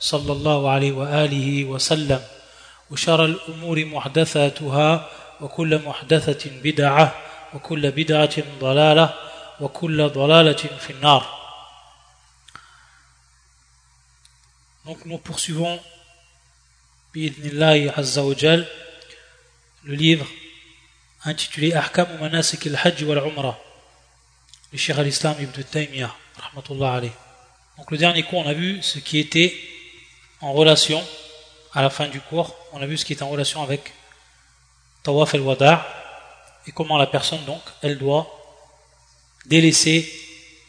صلى الله عليه وآله وسلم وشر الأمور محدثاتها وكل محدثة بدعة وكل بدعة ضلالة وكل ضلالة في النار Donc nous poursuivons بإذن Azza wa le livre intitulé Ahkam Manasik al-Hajj wal-Umrah le Cheikh al-Islam Ibn Taymiyyah rahmatullah alayh. Donc le dernier cours on a vu ce qui était en relation, à la fin du cours, on a vu ce qui est en relation avec Tawaf el-Wada' et comment la personne donc, elle doit délaisser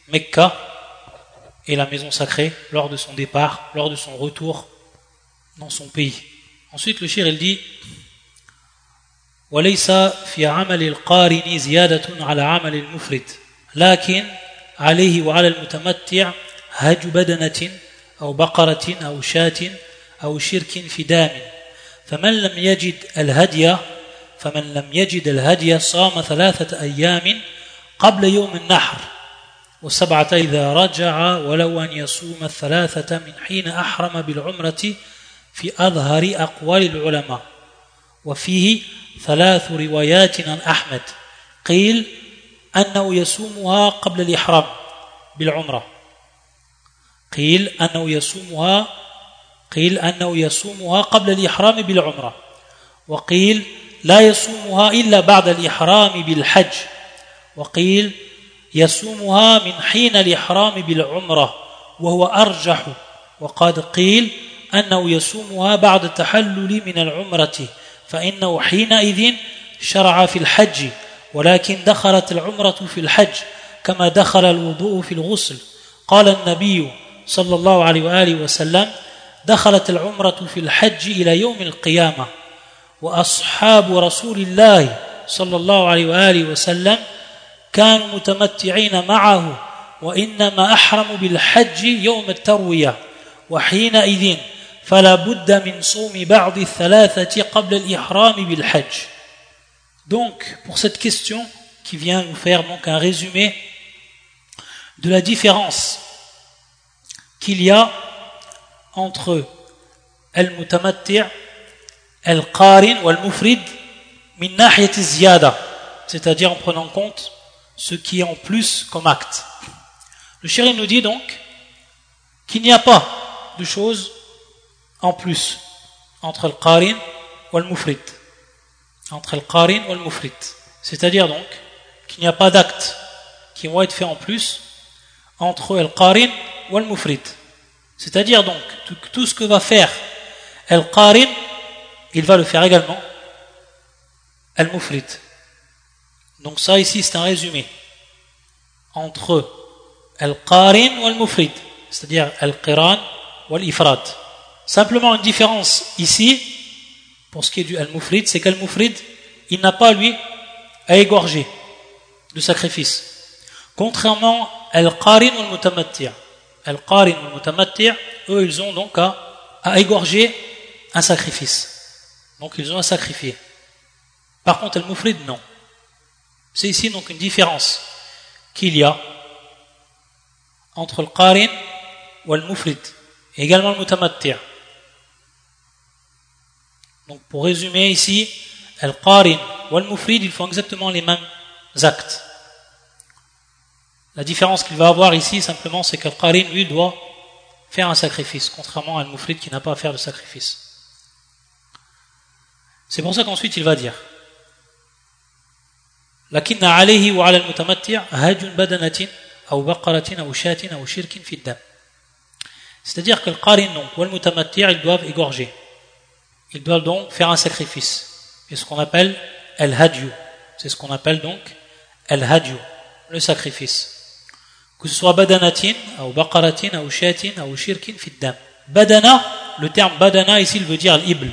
Mecca et la maison sacrée lors de son départ, lors de son retour dans son pays. Ensuite, le shir, il dit وليس في عمل القارن زيادة على عمل المفرد لكن عليه وعلى المتمتع هج بدنة أو بقرة أو شاة أو شرك في دام. فمن لم يجد الهدي فمن لم يجد الهدي صام ثلاثة أيام قبل يوم النحر. وسبعة إذا رجع ولو أن يصوم الثلاثة من حين أحرم بالعمرة في أظهر أقوال العلماء. وفيه ثلاث روايات عن أحمد. قيل أنه يصومها قبل الإحرام بالعمرة. قيل أنه يصومها قيل أنه يصومها قبل الإحرام بالعمرة وقيل لا يصومها إلا بعد الإحرام بالحج وقيل يصومها من حين الإحرام بالعمرة وهو أرجح وقد قيل أنه يصومها بعد التحلل من العمرة فإنه حينئذ شرع في الحج ولكن دخلت العمرة في الحج كما دخل الوضوء في الغسل. قال النبي صلى الله عليه وآله وسلم دخلت العمرة في الحج إلى يوم القيامة وأصحاب رسول الله صلى الله عليه وآله وسلم كانوا متمتعين معه وإنما أحرموا بالحج يوم التروية وحينئذ فلا بد من صوم بعض الثلاثة قبل الإحرام بالحج. Donc, pour cette question qui vient nous faire donc un résumé de la différence qu'il y a entre al-mutamatti' al-qarin ou al-mufrid min ziyada c'est-à-dire en prenant compte ce qui est en plus comme acte. Le chéri nous dit donc qu'il n'y a pas de choses en plus entre le qarin ou le mufrid. Entre le qarin ou le mufrid. C'est-à-dire donc qu'il n'y a pas d'actes qui vont être faits en plus entre le qarin le mufrid. C'est-à-dire donc tout ce que va faire le qarin, il va le faire également le mufrid. Donc ça ici c'est un résumé entre al-qarin ou al-mufrid, c'est-à-dire al-qiran ou al-ifrad. Simplement une différence ici, pour ce qui est du al-mufrid, c'est qu'al-mufrid, il n'a pas lui à égorger de sacrifice. Contrairement al-qarin ou al-mutamatti'. Al-qarin ou al-mutamatti', eux ils ont donc à, égorger un sacrifice. Donc ils ont à sacrifier. Par contre al-mufrid non. C'est ici donc une différence qu'il y a entre le qarin ou le mufrid et également le mutamatti'. Donc pour résumer ici, le qarin ou le mufrid, ils font exactement les mêmes actes. La différence qu'il va avoir ici simplement c'est que le qarin lui doit faire un sacrifice contrairement à le mufrid qui n'a pas à faire de sacrifice. C'est pour ça qu'ensuite il va dire لكن عليه وعلى المتمتع هاج بدنة أو بقرة أو شاة أو شرك في الدم c'est-à-dire que le qarin ou le mutamatti' ils doivent égorger ils doivent donc faire un sacrifice c'est ce qu'on appelle el hadyu c'est ce qu'on appelle donc el hadyu le sacrifice que ce soit badanatin ou baqaratin ou shatin ou shirkin fi dam badana le terme badana ici, il veut dire l'ibl.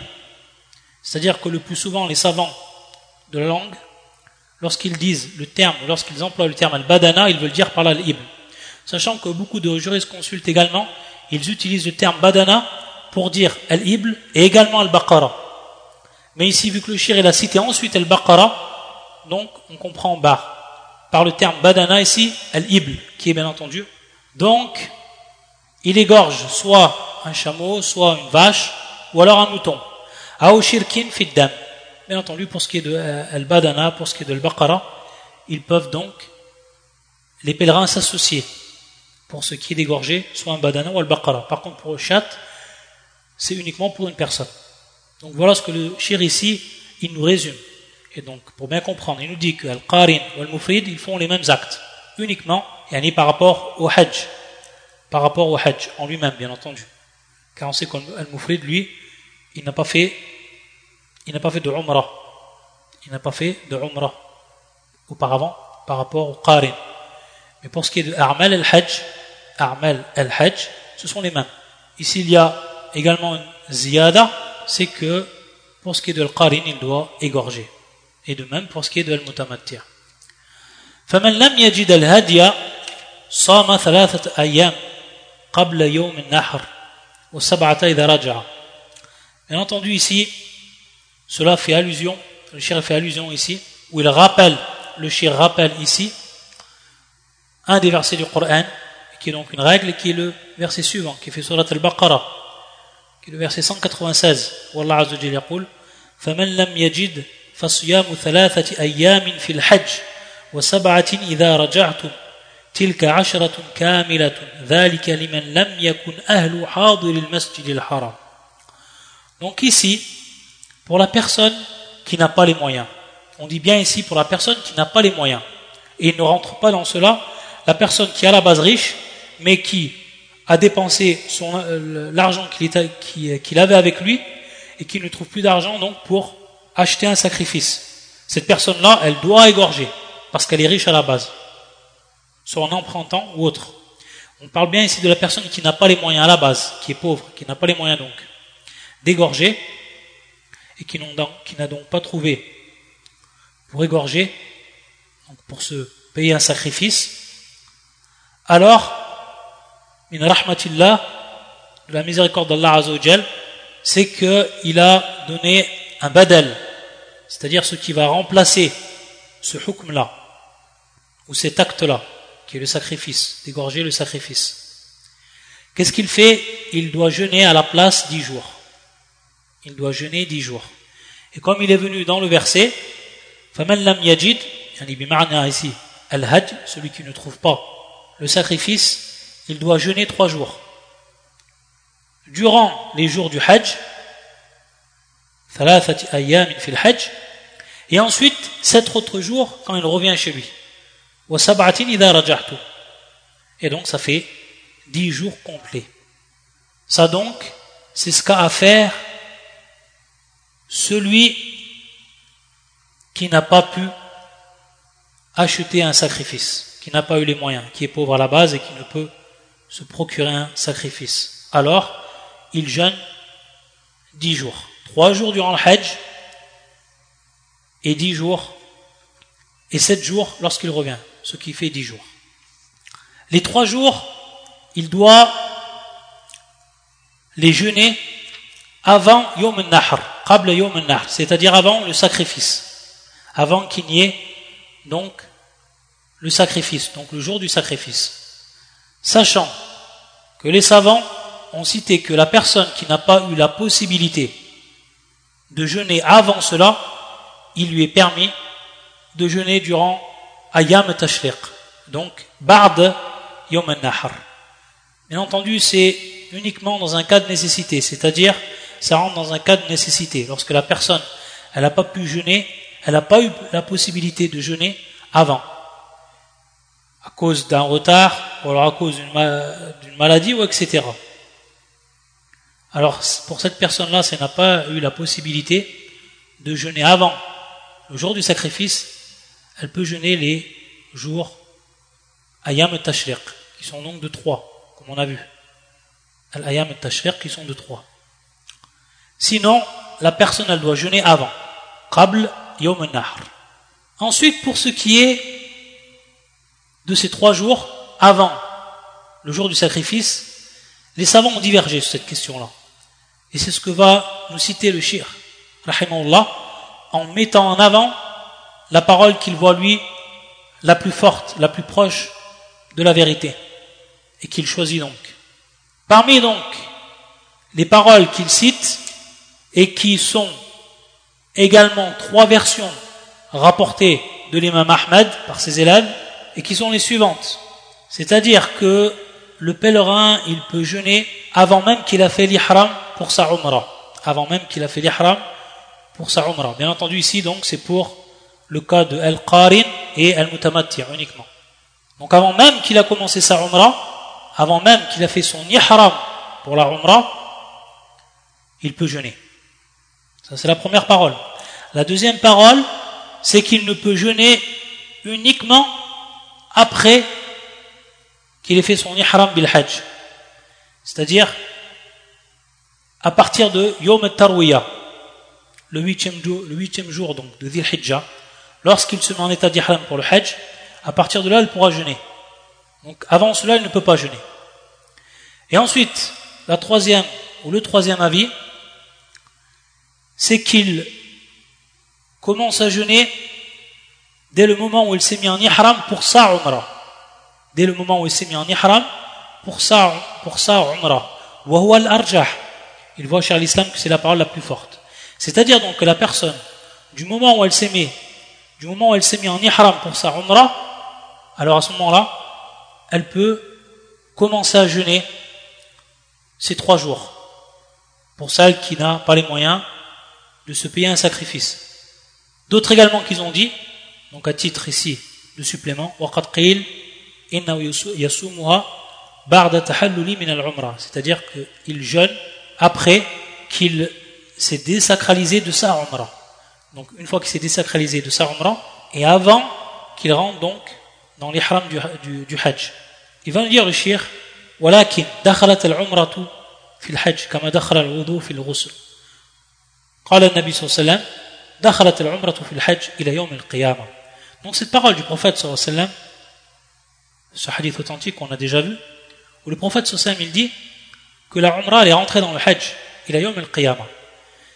C'est-à-dire que le plus souvent, les savants de la langue, lorsqu'ils disent le terme, lorsqu'ils emploient le terme al-badana, ils veulent dire par là l'ibl. Sachant que beaucoup de juristes consultent également, ils utilisent le terme badana pour dire al-ibl et également al-baqara. Mais ici, vu que le shir il a cité ensuite al-baqara, donc on comprend bar. Par le terme badana ici, al-ibl, qui est bien entendu. Donc, il égorge soit un chameau, soit une vache, ou alors un mouton. Aou shirkin fiddam. Bien entendu, pour ce qui est de euh, al-badana, pour ce qui est de al-baqara, ils peuvent donc, les pèlerins s'associer pour ce qui est d'égorger, soit un badana ou al-baqara. Par contre, pour le chat, c'est uniquement pour une personne. Donc voilà ce que le shir ici, il nous résume. Et donc, pour bien comprendre, il nous dit que Al-Qarin ou Al-Mufrid, ils font les mêmes actes. Uniquement, yani par rapport au Hajj. Par rapport au Hajj, en lui-même, bien entendu. Car on sait qu'Al-Mufrid, lui, il n'a pas fait, il n'a pas fait de Umrah. Il n'a pas fait de Umrah auparavant par rapport au Qarin. Mais pour ce qui est de A'mal al-Hajj, A'mal al-Hajj, ce sont les mêmes. Ici, il y a également une ziyada, c'est que pour ce qui est de Al-Qarin, il doit égorger. Et de même pour ce qui est de Al-Mutamattir. فمن لم يجد الهدي صام ثلاثة أيام قبل يوم النحر وسبعة إذا رجع Bien entendu ici, cela fait allusion, le shir fait allusion ici, où il rappelle, le shir rappelle ici, un des versets du Coran, qui est donc une règle, qui est le verset suivant, qui fait surat al-Baqarah, qui est le verset 196, où Allah Azza wa يقول فمن لم يجد فصيام ثلاثة أيام في الحج وسبعة إذا رجعتم تلك عشرة كاملة ذلك لمن لم يكن أهل حاضر المسجد الحرام Donc ici, pour la personne qui n'a pas les moyens, on dit bien ici pour la personne qui n'a pas les moyens, et il ne rentre pas dans cela, la personne qui est à la base riche, mais qui a dépensé euh, l'argent qu'il avait avec lui et qui ne trouve plus d'argent donc pour acheter un sacrifice. Cette personne-là, elle doit égorger parce qu'elle est riche à la base, soit en empruntant ou autre. On parle bien ici de la personne qui n'a pas les moyens à la base, qui est pauvre, qui n'a pas les moyens donc d'égorger et qui n'a donc pas trouvé pour égorger, donc pour se payer un sacrifice. Alors, min rahmatillah, de la miséricorde d'Allah Azzawajal, c'est qu'il a donné un badal, c'est-à-dire ce qui va remplacer ce hukm-là, ou cet acte-là, qui est le sacrifice, d'égorger le sacrifice. Qu'est-ce qu'il fait Il doit jeûner à la place dix jours. Il doit jeûner dix jours. Et comme il est venu dans le verset, فَمَنْ لَمْ يَجِدْ يعني ici, al-hajj, celui qui ne trouve pas le sacrifice, il doit jeûner trois jours. Durant les jours du Hajj, et ensuite sept autres jours quand il revient chez lui. Et donc ça fait dix jours complets. Ça donc, c'est ce qu'a à faire celui qui n'a pas pu acheter un sacrifice, qui n'a pas eu les moyens, qui est pauvre à la base et qui ne peut se procurer un sacrifice. Alors, il jeûne dix jours. Trois jours durant le Hajj et dix jours et sept jours lorsqu'il revient, ce qui fait dix jours. Les trois jours, il doit les jeûner avant Yom al-Nahr, Yom al c'est-à-dire avant le sacrifice, avant qu'il n'y ait donc le sacrifice, donc le jour du sacrifice. Sachant que les savants ont cité que la personne qui n'a pas eu la possibilité de jeûner avant cela, il lui est permis de jeûner durant Ayam Tashriq, donc Bard Yom Nahar. Bien entendu, c'est uniquement dans un cas de nécessité, c'est-à-dire ça rentre dans un cas de nécessité. Lorsque la personne, elle n'a pas pu jeûner, elle n'a pas eu la possibilité de jeûner avant à cause d'un retard, ou alors à cause d'une maladie, ou etc. Alors, pour cette personne-là, ça n'a pas eu la possibilité de jeûner avant le jour du sacrifice, elle peut jeûner les jours Ayam et Tashriq, qui sont donc de trois, comme on a vu. Al-Ayam et Tashriq, qui sont de trois. Sinon, la personne, elle doit jeûner avant. Qabl yawm nahr Ensuite, pour ce qui est de ces trois jours avant le jour du sacrifice, les savants ont divergé sur cette question-là. Et c'est ce que va nous citer le shir, rahimahullah, en mettant en avant la parole qu'il voit lui la plus forte, la plus proche de la vérité, et qu'il choisit donc. Parmi donc les paroles qu'il cite, et qui sont également trois versions rapportées de l'imam Ahmed par ses élèves, et qui sont les suivantes. C'est-à-dire que le pèlerin, il peut jeûner avant même qu'il a fait l'ihram pour sa umrah. Avant même qu'il a fait l'ihram pour sa umrah. Bien entendu, ici, donc, c'est pour le cas de Al-Qarin et Al-Mutamatti uniquement. Donc, avant même qu'il a commencé sa umrah, avant même qu'il a fait son ihram pour la umrah, il peut jeûner. Ça, c'est la première parole. La deuxième parole, c'est qu'il ne peut jeûner uniquement après qu'il ait fait son ihram bil hajj. C'est-à-dire à partir de Yom Tarwiya, le huitième jour, le huitième jour donc de Dhil Hijjah, lorsqu'il se met en état d'ihram pour le hajj, à partir de là, il pourra jeûner. Donc avant cela, il ne peut pas jeûner. Et ensuite, la troisième ou le troisième avis, c'est qu'il commence à jeûner dès le moment où il s'est mis en ihram pour sa umrah. Dès le moment où il s'est mis en ihram pour sa, pour sa umrah. Il voit chez l'islam que c'est la parole la plus forte. C'est-à-dire donc que la personne, du moment où elle s'est mis, du moment où elle s'est mis en ihram pour sa umrah, alors à ce moment-là, elle peut commencer à jeûner ces trois jours. Pour celle qui n'a pas les moyens de se payer un sacrifice. D'autres également qu'ils ont dit, donc à titre ici de supplément, c'est-à-dire qu'il jeûne après qu'il s'est désacralisé de sa umrah. Donc une fois qu'il s'est désacralisé de sa umrah, et avant qu'il rentre donc dans l'ihram du, du, du, hajj. Il va nous dire le shir, ولكن دخلت العمرة في الحج كما دخل الوضوء في الغسل قال النبي صلى الله عليه وسلم دخلت العمرة في الحج إلى يوم القيامة Donc cette parole du prophète sallallahu alayhi wa sallam, ce hadith authentique qu'on a déjà vu, où le prophète sallallahu alayhi wa sallam il dit que la umrah est rentrée dans le hajj, il a yom al-qiyamah.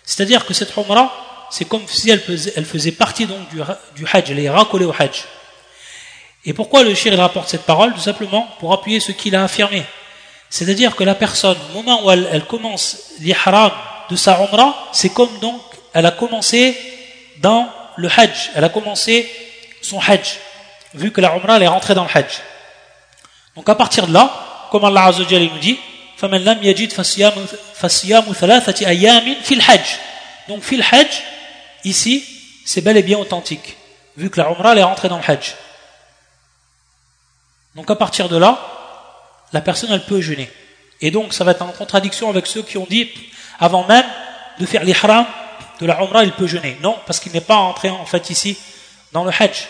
C'est-à-dire que cette umrah, c'est comme si elle faisait, partie donc du, hajj, elle est racolée au hajj. Et pourquoi le shir rapporte cette parole? Tout simplement pour appuyer ce qu'il a affirmé. C'est-à-dire que la personne, au moment où elle, elle commence l'ihram de sa umrah, c'est comme donc elle a commencé dans le hajj, elle a commencé son hajj, vu que la umrah elle est rentrée dans le hajj. Donc à partir de là, comme Allah nous dit, فَمَنْ لَمْ يَجِدْ فَصِيَامُ ثَلَاثَةِ أَيَّامٍ فِي الْحَجْ Donc fil hajj, ici, c'est bel et bien authentique, vu que la umrah elle est rentrée dans le hajj. Donc à partir de là, la personne elle peut jeûner. Et donc ça va être en contradiction avec ceux qui ont dit, avant même de faire l'ihram de la umrah, il peut jeûner. Non, parce qu'il n'est pas entré en fait ici dans le hajj.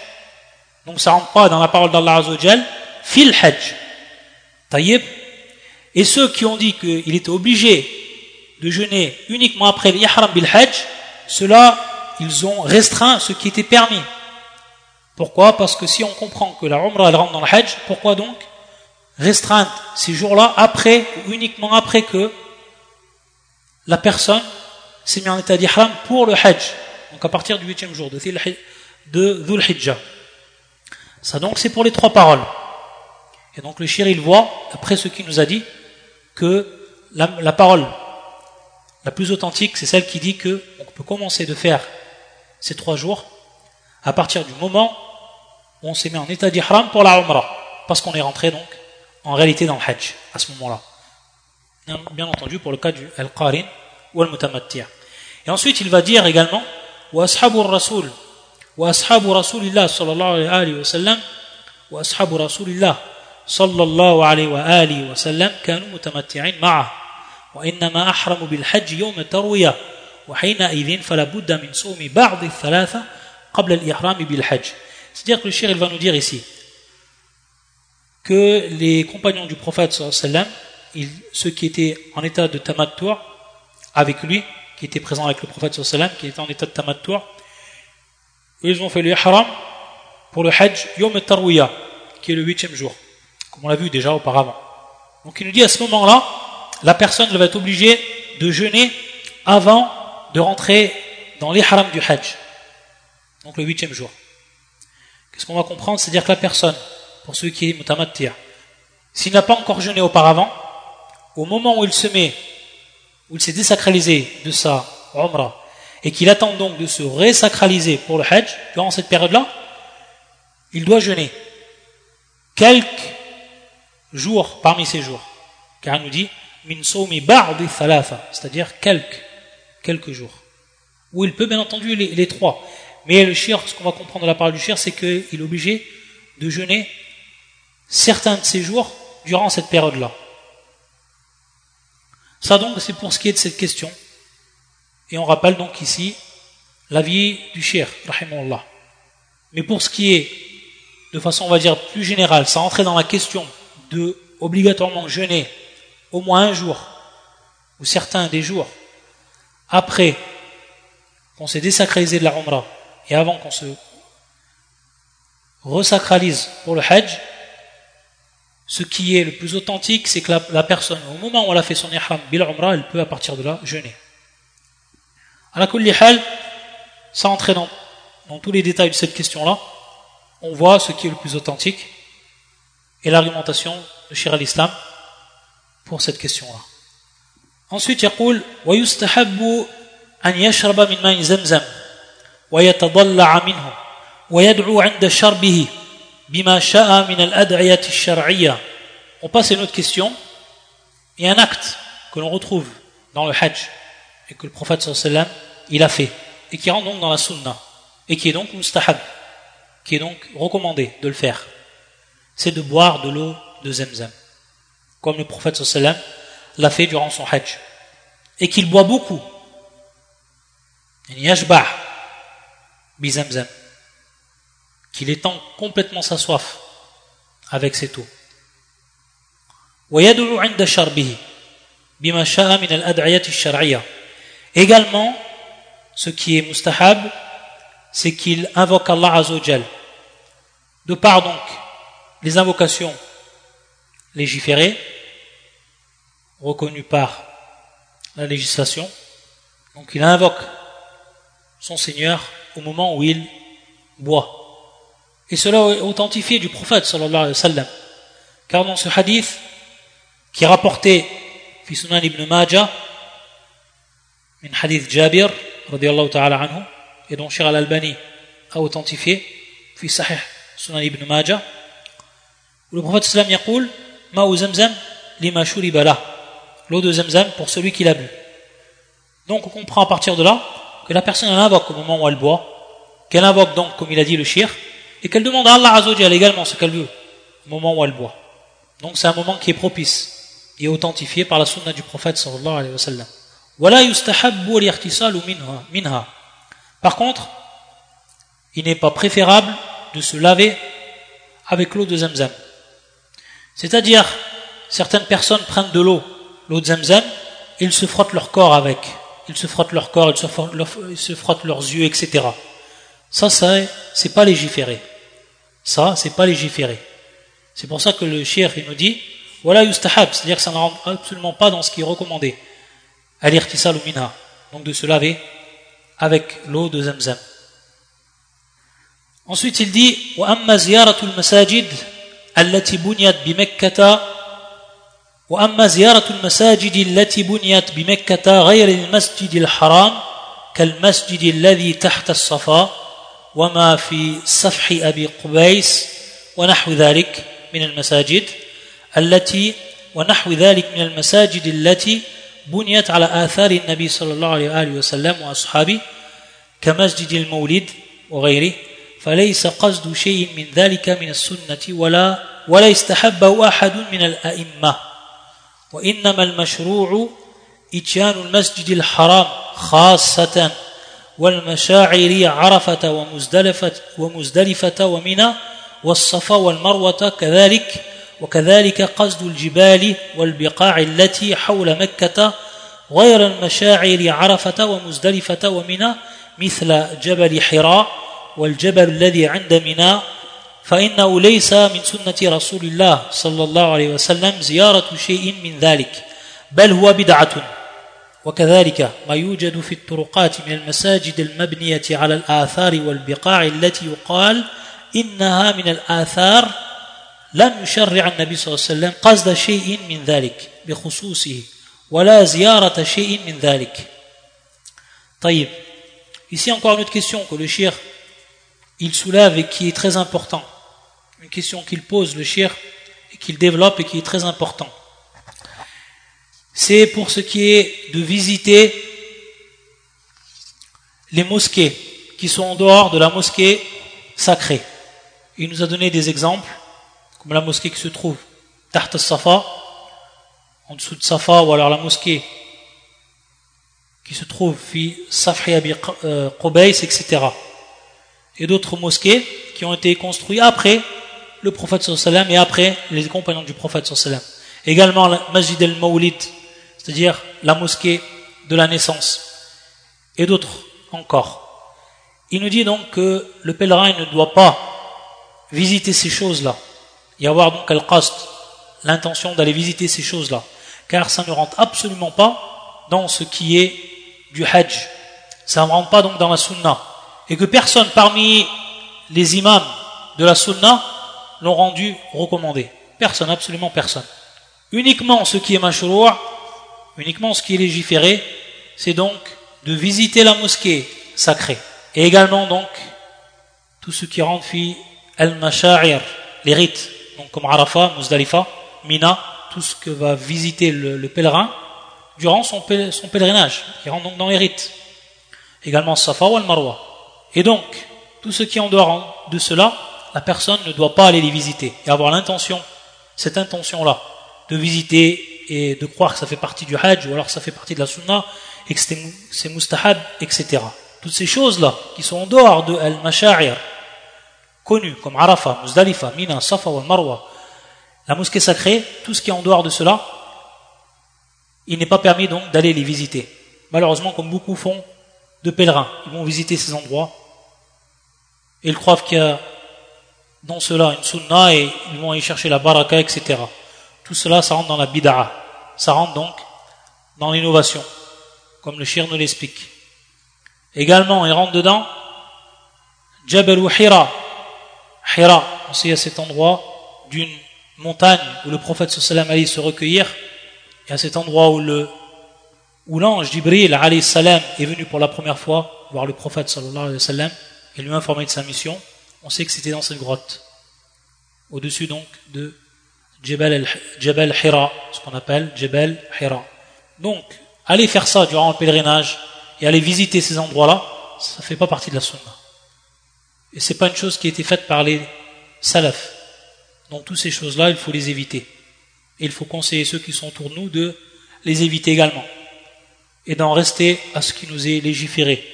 Donc ça rentre pas dans la parole d'Allah Azzawajal, fil hajj. Taïb. et ceux qui ont dit qu'il était obligé de jeûner uniquement après l'ihram bil hajj, ceux-là, ils ont restreint ce qui était permis. Pourquoi? Parce que si on comprend que la umrah elle rentre dans le hajj, pourquoi donc restreindre ces jours-là après, ou uniquement après que la personne s'est mise en état d'ihram pour le hajj, donc à partir du huitième jour de Dhul Hijjah. Ça donc c'est pour les trois paroles. Et donc le shir il voit, après ce qu'il nous a dit, que la, parole la plus authentique, c'est celle qui dit que on peut commencer de faire ces trois jours à partir du moment où on s'est mis en état d'ihram pour la umrah, parce qu'on est rentré donc en réalité dans le hajj à ce moment-là. Bien entendu pour le cas du al-qarin ou al-mutamattir. Et ensuite il va dire également wa ashabu rasul wa ashabu rasulillah sallallahu alayhi wa sallam wa ashabu rasulillah صلى الله عليه وآله وسلم كانوا متمتعين معه وإنما أحرموا بالحج يوم التروية وحينئذ فلا بد من صوم بعض الثلاثة قبل الإحرام بالحج C'est-à-dire que le shir il va nous dire ici que les compagnons du prophète sallallahu alayhi wa sallam, ceux qui étaient en état de tamattu' avec lui, qui étaient présents avec le prophète sallam, qui était en état de tamattour. Ils ont fait le ihram pour le hajj Yom Tarwiya, qui est le huitième jour, comme on l'a vu déjà auparavant. Donc il nous dit à ce moment-là, la personne va être obligée de jeûner avant de rentrer dans l'ihram du hajj, donc le huitième jour. Qu'est-ce qu'on va comprendre? C'est-à-dire que la personne, pour ceux qui est mutamattir, s'il n'a pas encore jeûné auparavant, au moment où il se met, où il s'est désacralisé de sa umrah, et qu'il attend donc de se résacraliser pour le hajj, durant cette période-là, il doit jeûner quelques jours parmi ces jours. Car il nous dit, min c'est-à-dire quelques, quelques jours. Où il peut bien entendu les, trois. Mais le shir, ce qu'on va comprendre de la parole du shir, c'est qu'il est obligé de jeûner certains de ces jours durant cette période-là. Ça donc, c'est pour ce qui est de cette question. Et on rappelle donc ici l'avis du shir, rahimahullah. Mais pour ce qui est, de façon on va dire plus générale, ça rentrait dans la question de obligatoirement jeûner au moins un jour, ou certains des jours, après qu'on s'est désacralisé de la Umrah, et avant qu'on se resacralise pour le Hajj, ce qui est le plus authentique, c'est que la, personne, au moment où elle a fait son ihram bil Umrah, elle peut à partir de là jeûner. À la hal, sans entrer dans tous les détails de cette question-là, on voit ce qui est le plus authentique et l'argumentation de Shir al-Islam pour cette question-là. Ensuite, يقول ويستحب أن يشرب من ماء زمزم ويتضلع منه ويدعو عند شربه بما شاء من الأدعية الشرعية. On passe à une autre question. Il y a un acte que l'on retrouve dans le Hajj et que le prophète sallam il a fait et qui rentre donc dans la sunna et qui est donc mustahab, qui est donc recommandé de le faire. C'est de boire de l'eau de Zemzem comme le prophète sallam l'a fait durant son hajj, et qu'il boit beaucoup. Qu'il étend complètement sa soif avec cette eau. Également, ce qui est mustahab, c'est qu'il invoque Allah Azzawajal. De part donc les invocations légiféré, reconnu par la législation. Donc il invoque son Seigneur au moment où il boit. Et cela est authentifié du prophète sallallahu alayhi wa sallam. Car dans ce hadith, qui est rapporté fi Sunan ibn Majah, min hadith Jabir, radiallahu ta'ala anhu, et dont Shir al-Albani a authentifié, fi Sahih Sunan ibn Majah, où le prophète sallam yaqul, Ma'u zamzam lima L'eau de zamzam pour celui qui l'a bu. Donc on comprend à partir de là que la personne elle invoque au moment où elle boit, qu'elle invoque donc, comme il a dit le shir, et qu'elle demande à Allah Azzawajal également ce qu'elle veut au moment où elle boit. Donc c'est un moment qui est propice et authentifié par la sunna du prophète sallallahu alayhi wa sallam. minha. Par contre, il n'est pas préférable de se laver avec l'eau de zamzam. C'est-à-dire, certaines personnes prennent de l'eau, l'eau de Zamzam, et ils se frottent leur corps avec. Ils se frottent leur corps, ils se frottent, leurs yeux, etc. Ça, ça c'est pas légiféré. Ça, c'est pas légiféré. C'est pour ça que le shir, il nous dit, voilà yustahab, c'est-à-dire que ça ne rentre absolument pas dans ce qui est recommandé. Al-irtisal. Donc de se laver avec l'eau de Zamzam. Ensuite, il dit, wa amma ziyaratul masajid, التي بنيت بمكة وأما زيارة المساجد التي بنيت بمكة غير المسجد الحرام كالمسجد الذي تحت الصفا وما في صفح أبي قبيس ونحو ذلك من المساجد التي ونحو ذلك من المساجد التي بنيت على آثار النبي صلى الله عليه وآله وسلم وأصحابه كمسجد المولد وغيره. فليس قصد شيء من ذلك من السنة ولا ولا يستحبه أحد من الأئمة. وإنما المشروع إتيان المسجد الحرام خاصة والمشاعر عرفة ومزدلفة, ومزدلفة ومنى والصفا والمروة كذلك وكذلك قصد الجبال والبقاع التي حول مكة غير المشاعر عرفة ومزدلفة ومنى مثل جبل حراء والجبل الذي عند منى فإنه ليس من سنة رسول الله صلى الله عليه وسلم زيارة شيء من ذلك بل هو بدعة. وكذلك ما يوجد في الطرقات من المساجد المبنية على الآثار والبقاع التي يقال إنها من الآثار لم يشرع النبي صلى الله عليه وسلم قصد شيء من ذلك بخصوصه ولا زيارة شيء من ذلك. طيب ici encore une autre question que le shir il soulève et qui est très important. Une question qu'il pose le shir et qu'il développe et qui est très important c'est pour ce qui est de visiter les mosquées qui sont en dehors de la mosquée sacrée. Il nous a donné des exemples, comme la mosquée qui se trouve Taht Safa, en dessous de Safa, ou alors la mosquée qui se trouve fi Safri Abi euh, etc. Et d'autres mosquées qui ont été construites après le prophète sallam et après les compagnons du prophète sallam. Également la Masjid al-Mawlid c'est-à-dire la mosquée de la naissance, et d'autres encore. Il nous dit donc que le pèlerin ne doit pas visiter ces choses-là, y avoir donc al-qasd, l'intention d'aller visiter ces choses-là, car ça ne rentre absolument pas dans ce qui est du hajj, ça ne rentre pas donc dans la sunna, et que personne parmi les imams de la sunna l'ont rendu recommandé. Personne, absolument personne. Uniquement ce qui est mashrour, Uniquement ce qui est légiféré, c'est donc de visiter la mosquée sacrée. Et également donc tout ce qui rentre fi al-masha'ir, les rites, donc comme Arafat, Muzdalifa, Mina, tout ce que va visiter le, pèlerin durant son, pèlerinage, qui rentre donc dans les rites. Également Safa ou al-Marwa. Et donc, tout ce qui est en dehors de cela, la personne ne doit pas aller les visiter et avoir l'intention, cette intention-là, de visiter et de croire que ça fait partie du hajj ou alors que ça fait partie de la sunna et que c'est mustahab, etc. Toutes ces choses-là qui sont en dehors de al-masha'ir, connues comme Arafah, Muzdalifa, Mina, Safa ou Marwa, la mosquée sacrée, tout ce qui est en dehors de cela, il n'est pas permis donc d'aller les visiter. Malheureusement, comme beaucoup font de pèlerins, ils vont visiter ces endroits et ils croient qu'il y a dans cela une sunna et ils vont y chercher la baraka, etc. Tout cela, ça rentre dans la bid'a. Ça rentre donc dans l'innovation, comme le shir nous l'explique. Également, il rentre dedans Jabal Hira. Hira, on sait à cet endroit d'une montagne où le prophète sallam allait se recueillir, et à cet endroit où le où l'ange Jibril salam est venu pour la première fois voir le prophète sallallahu alayhi wa sallam et lui informer de sa mission, on sait que c'était dans cette grotte, au-dessus donc de Jebel, Hira, ce qu'on appelle Jebel Hira. Donc, aller faire ça durant le pèlerinage et aller visiter ces endroits-là, ça ne fait pas partie de la sunna. Et c'est pas une chose qui a été faite par les salafs. Donc, toutes ces choses-là, il faut les éviter. Et il faut conseiller ceux qui sont autour de nous de les éviter également. Et d'en rester à ce qui nous est légiféré,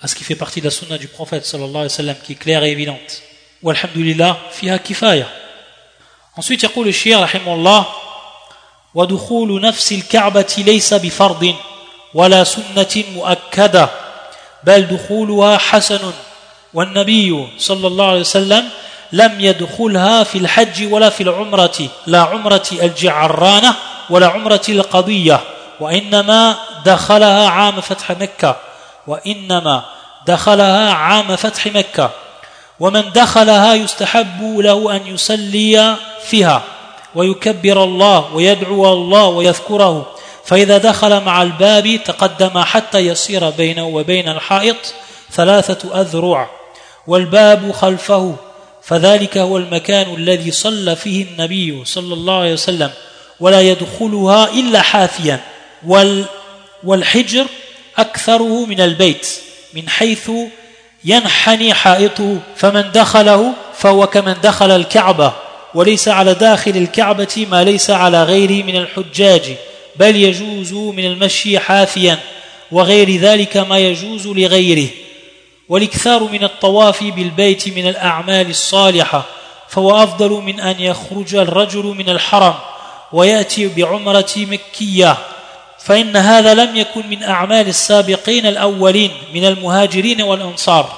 à ce qui fait partie de la sunna du prophète sallallahu alayhi wa sallam, qui est claire et évidente. Walhamdulillah, fiha kifaya. Ensuite, يقول الشيخ رحمه الله ودخول نفس الكعبة ليس بفرض ولا سنة مؤكدة بل دخولها حسن والنبي صلى الله عليه وسلم لم يدخلها في الحج ولا في العمرة لا عمرة الجعرانة ولا عمرة القضية وإنما دخلها عام فتح مكة وإنما دخلها عام فتح مكة ومن دخلها يستحب له أن يصلي فيها ويكبر الله ويدعو الله ويذكره. فإذا دخل مع الباب تقدم حتى يصير بينه وبين الحائط ثلاثة أذرع والباب خلفه. فذلك هو المكان الذي صلى فيه النبي صلى الله عليه وسلم ولا يدخلها إلا حافيا. والحجر أكثره من البيت من حيث ينحني حائطه فمن دخله فهو كمن دخل الكعبة وليس على داخل الكعبة ما ليس على غيره من الحجاج بل يجوز من المشي حافيا وغير ذلك ما يجوز لغيره. والإكثار من الطواف بالبيت من الأعمال الصالحة فهو أفضل من أن يخرج الرجل من الحرم ويأتي بعمرة مكية. فإن هذا لم يكن من أعمال السابقين الأولين من المهاجرين والأنصار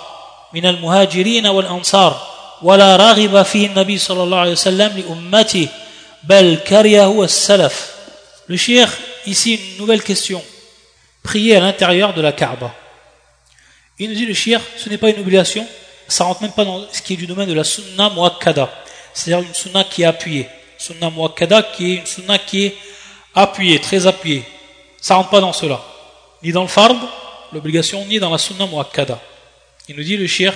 من المهاجرين والأنصار ولا راغب فيه النبي صلى الله عليه وسلم لأمته بل كرهه السلف Le cheikh, ici une nouvelle question. Prier à l'intérieur de la Kaaba. Il nous dit le shir, ce n'est pas une obligation, ça rentre même pas dans ce qui est du domaine de la sunna muakkada, c'est-à-dire une sunna qui est appuyée. Sunna muakkada qui est une sunna qui est appuyée, très appuyée. Ça rentre pas dans cela. Ni dans le fard, l'obligation, ni dans la sunna muakkada. Il nous dit le shir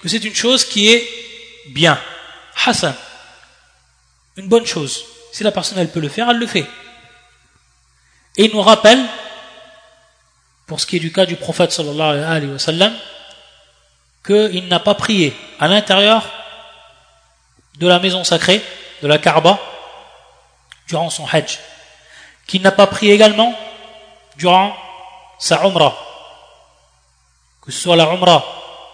que c'est une chose qui est bien. Hassan. Une bonne chose. Si la personne elle peut le faire, elle le fait. Et il nous rappelle pour ce qui est du cas du prophète sallallahu alayhi wa sallam, qu'il n'a pas prié à l'intérieur de la maison sacrée, de la Kaaba, durant son hajj. Qu'il n'a pas prié également durant sa umrah. Que ce soit la umrah,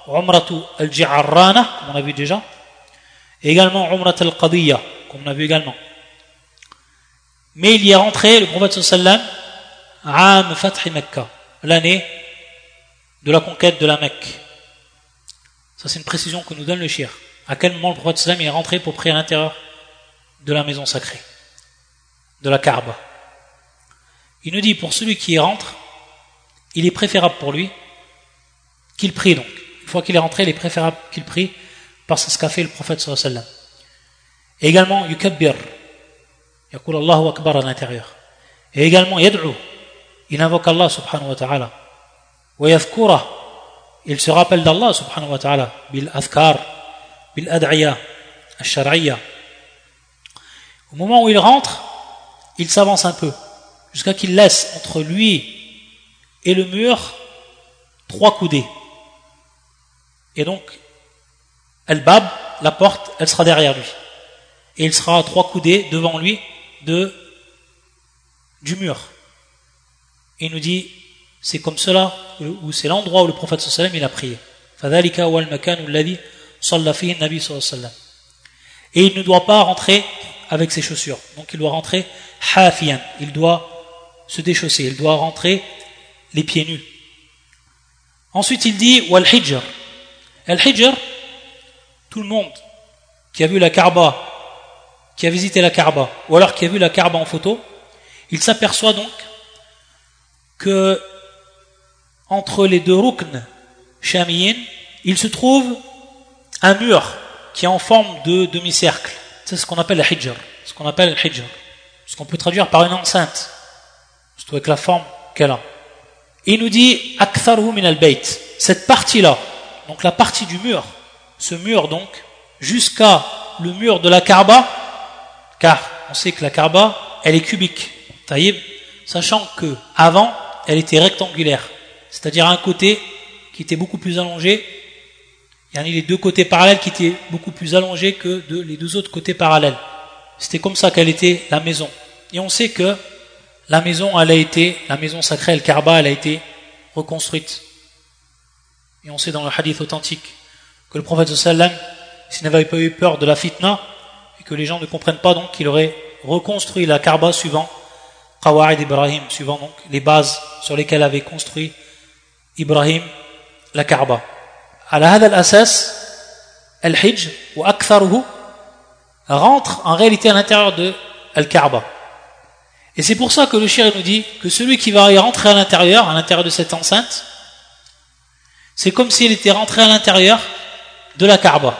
umratu al-ji'arrana, comme on a vu déjà, et également umrat al-qadiyya, comme on a vu également. Mais il y est rentré, le prophète sallam, am fathi Mecca l'année de la conquête de la Mecque. Ça, c'est une précision que nous donne le shir. À quel moment le prophète sallam est rentré pour prier à l'intérieur de la maison sacrée, de la Kaaba. Il nous dit, pour celui qui y rentre, il est préférable pour lui qu'il prie donc. Une fois qu'il est rentré, il est préférable qu'il prie parce que ce qu'a fait le prophète sallam. Et également, yukabbir. Yakul Allahu Akbar à l'intérieur. Et également, yad'u il invoque Allah subhanahu wa ta'ala. Il se rappelle d'Allah subhanahu wa ta'ala. Bil adhkar, bil ad'iya, al Au moment où il rentre, il s'avance un peu, jusqu'à qu'il laisse entre lui et le mur trois coudées. Et donc, Al-Bab, la porte, elle sera derrière lui. Et il sera à trois coudées devant lui de, du mur. Il nous dit c'est comme cela ou c'est l'endroit où le prophète sallam il a prié. Et il ne doit pas rentrer avec ses chaussures. Donc il doit rentrer hafiyan. Il doit se déchausser il doit rentrer les pieds nus ensuite il dit wal hijr al hijr tout le monde qui a vu la Kaaba qui a visité la Kaaba ou alors qui a vu la Kaaba en photo il s'aperçoit donc que entre les deux rukn chamiyin, il se trouve un mur qui est en forme de demi-cercle. C'est ce qu'on appelle le hijr. Ce qu'on appelle le hijr. Ce qu'on peut traduire par une enceinte. Avec la forme qu'elle a. il nous dit aktharu min al Cette partie-là, donc la partie du mur, ce mur donc, jusqu'à le mur de la Kaaba, car on sait que la Kaaba, elle est cubique. Taïb, sachant que avant, elle était rectangulaire, c'est-à-dire un côté qui était beaucoup plus allongé, il y en a les deux côtés parallèles qui étaient beaucoup plus allongés que les deux autres côtés parallèles. C'était comme ça qu'elle était la maison. Et on sait que la maison, elle a été, la maison sacrée, le Karba, elle a été reconstruite. Et on sait dans le hadith authentique que le prophète sallam, s'il n'avait pas eu peur de la fitna, et que les gens ne comprennent pas donc qu'il aurait reconstruit la Karba suivant Qawaid Ibrahim, suivant donc les bases sur lesquelles avait construit Ibrahim la Kaaba. على هذا الأساس الحج وأكثره rentre en réalité à l'intérieur de Al-Kaaba. Et c'est pour ça que le shir nous dit que celui qui va y rentrer à l'intérieur, à l'intérieur de cette enceinte, c'est comme s'il était rentré à l'intérieur de la Kaaba.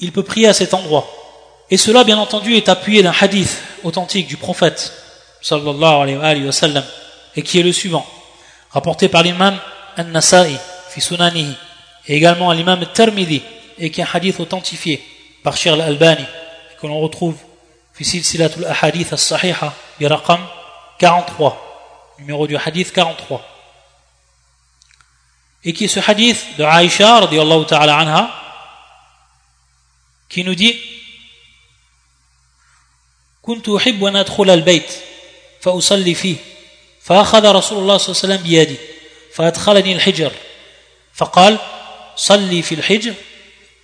Il peut prier à cet endroit. Et cela, bien entendu, est appuyé d'un hadith authentique du prophète sallallahu alayhi wa sallam, et qui est le suivant, rapporté par l'imam An-Nasa'i, fi sunanihi, et également l'imam Tirmidhi, et qui est un hadith authentifié par Shir al-Albani, que l'on retrouve في سلسلة الأحاديث الصحيحة برقم 43 numéro du hadith 43 et qui ce hadith de Aïcha radiallahu ta'ala anha qui nous dit كنت أحب أن أدخل البيت فأصلي فيه فأخذ رسول الله صلى الله عليه وسلم بيدي فأدخلني الحجر فقال صلي في الحجر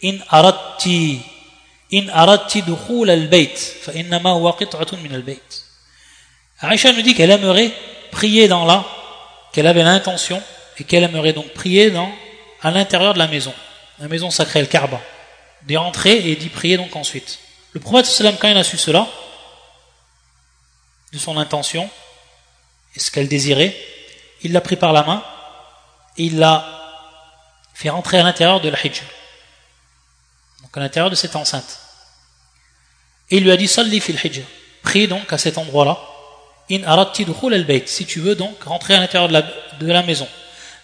إن أردتِ In aradti dukhul al-bayt, fa innama huwa qit'atun min al-bayt. Aïcha nous dit qu'elle aimerait prier dans la, qu'elle avait l'intention, et qu'elle aimerait donc prier dans, à l'intérieur de la maison, la maison sacrée, le Kaaba, d'y rentrer et d'y prier donc ensuite. Le prophète sallam, quand il a su cela, de son intention, et ce qu'elle désirait, il l'a pris par la main, et il l'a fait rentrer à l'intérieur de la hijab donc à l'intérieur de cette enceinte. Et il lui a dit Salli fil hijr, prie donc à cet endroit-là, in aratti al bayt, si tu veux donc rentrer à l'intérieur de la, maison.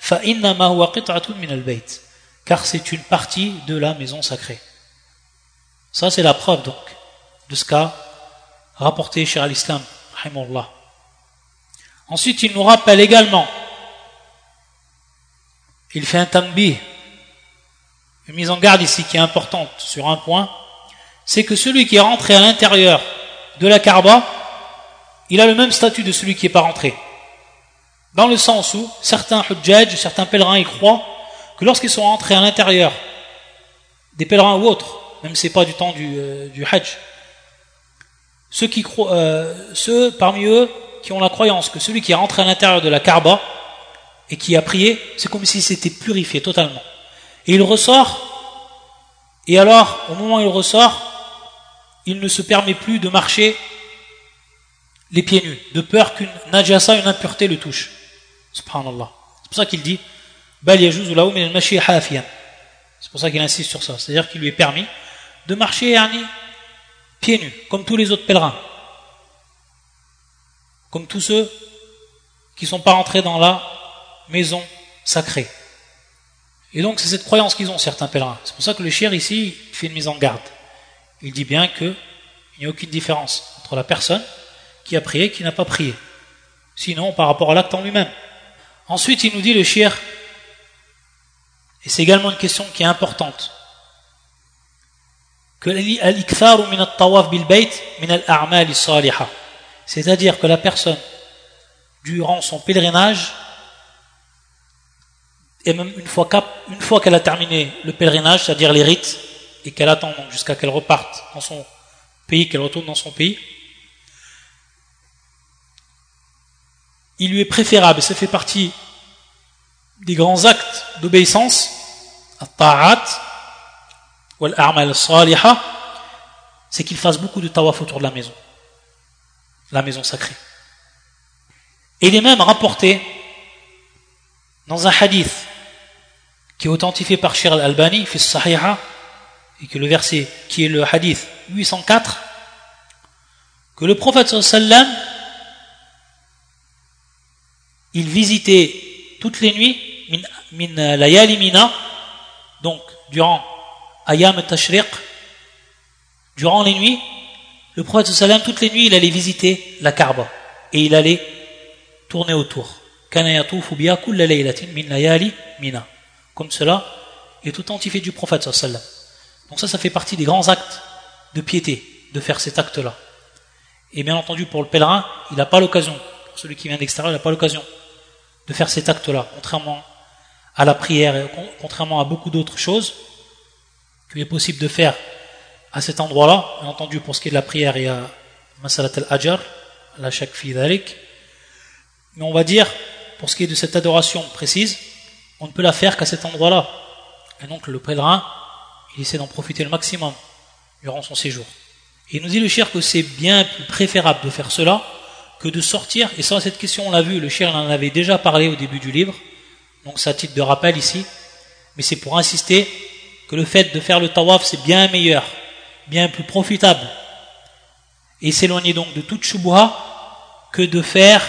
Fa inna ma huwa min al bayt, car c'est une partie de la maison sacrée. Ça c'est la preuve donc de ce qu'a rapporté Cheikh al-Islam, Ensuite, il nous rappelle également, il fait un tambi, une mise en garde ici qui est importante sur un point, c'est que celui qui est rentré à l'intérieur de la Kaaba, il a le même statut de celui qui n'est pas rentré. Dans le sens où certains hujjaj, certains pèlerins, ils croient que lorsqu'ils sont rentrés à l'intérieur des pèlerins ou autres, même si ce n'est pas du temps du, euh, du hajj, ceux, qui croient, euh, ceux parmi eux qui ont la croyance que celui qui est rentré à l'intérieur de la Kaaba et qui a prié, c'est comme s'il s'était purifié totalement. Et il ressort, et alors, au moment où il ressort, il ne se permet plus de marcher les pieds nus, de peur qu'une najasa, une impureté le touche. Subhanallah. C'est pour ça qu'il dit C'est pour ça qu'il insiste sur ça. C'est-à-dire qu'il lui est permis de marcher pieds nus, comme tous les autres pèlerins. Comme tous ceux qui ne sont pas rentrés dans la maison sacrée. Et donc c'est cette croyance qu'ils ont, certains pèlerins. C'est pour ça que le cher ici fait une mise en garde il dit bien qu'il n'y a aucune différence entre la personne qui a prié et qui n'a pas prié. Sinon, par rapport à l'acte en lui-même. Ensuite, il nous dit le shir, et c'est également une question qui est importante, que c'est-à-dire que la personne, durant son pèlerinage, et même une fois qu'elle a terminé le pèlerinage, c'est-à-dire les rites, et qu'elle attend jusqu'à qu'elle reparte dans son pays, qu'elle retourne dans son pays, il lui est préférable, et ça fait partie des grands actes d'obéissance, c'est qu'il fasse beaucoup de tawaf autour de la maison, la maison sacrée. Et il est même rapporté dans un hadith qui est authentifié par Shir al-Albani, fils Sahiha, et que le verset qui est le hadith 804, que le prophète sallam il visitait toutes les nuits min, mina donc durant ayam tashriq durant les nuits le prophète sallam toutes les nuits il allait visiter la Kaaba et il allait tourner autour. Min layali mina comme cela est tout fait du prophète sallam donc ça, ça fait partie des grands actes de piété, de faire cet acte-là. Et bien entendu, pour le pèlerin, il n'a pas l'occasion, celui qui vient d'extérieur, il n'a pas l'occasion de faire cet acte-là, contrairement à la prière et contrairement à beaucoup d'autres choses qu'il est possible de faire à cet endroit-là. Bien entendu, pour ce qui est de la prière, y a Masalat al-Ajar, la shak fidalik. Mais on va dire, pour ce qui est de cette adoration précise, on ne peut la faire qu'à cet endroit-là. Et donc le pèlerin, il essaie d'en profiter le maximum durant son séjour. Et il nous dit le cher que c'est bien plus préférable de faire cela que de sortir, et ça cette question on l'a vu, le cher en avait déjà parlé au début du livre, donc ça titre de rappel ici, mais c'est pour insister que le fait de faire le tawaf c'est bien meilleur, bien plus profitable, et s'éloigner donc de toute shubha que de faire,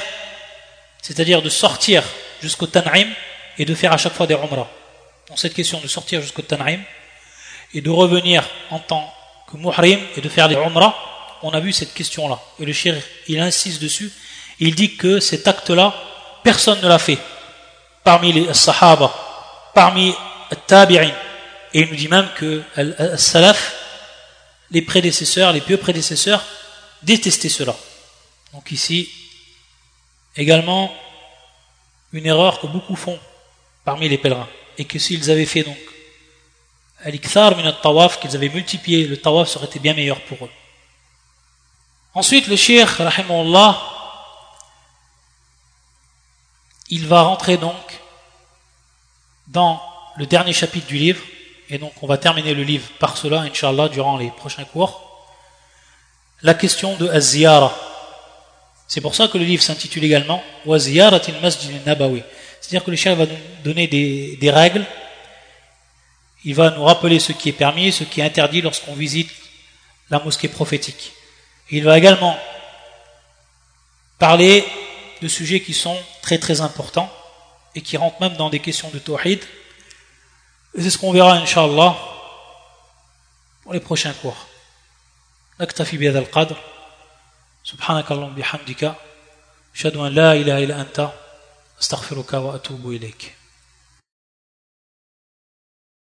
c'est-à-dire de sortir jusqu'au Tan'im et de faire à chaque fois des umrah. Donc cette question de sortir jusqu'au Tan'im, et de revenir en tant que muhrim et de faire les umrah, on a vu cette question-là. Et le shir, il insiste dessus. Il dit que cet acte-là, personne ne l'a fait. Parmi les sahaba, parmi les tabi'in. Et il nous dit même que les salaf, les prédécesseurs, les pieux prédécesseurs, détestaient cela. Donc ici, également, une erreur que beaucoup font parmi les pèlerins. Et que s'ils avaient fait donc al-ikthar min tawaf qu'ils avaient multiplié le tawaf, ça aurait été bien meilleur pour eux. Ensuite, le shir, rahimahullah, il va rentrer donc dans le dernier chapitre du livre, et donc on va terminer le livre par cela, Inch'Allah, durant les prochains cours. La question de Az-Ziyara. C'est pour ça que le livre s'intitule également Waziyaratil Masjid Nabawi. C'est-à-dire que le chef va nous donner des, des règles, il va nous rappeler ce qui est permis et ce qui est interdit lorsqu'on visite la mosquée prophétique. Il va également parler de sujets qui sont très très importants et qui rentrent même dans des questions de tawhid. Et c'est ce qu'on verra, Inch'Allah, pour les prochains cours. نكتفي بهذا القدر سبحانك اللهم بحمدك أشهد أن لا إله إلا أنت أستغفرك وأتوب إليك.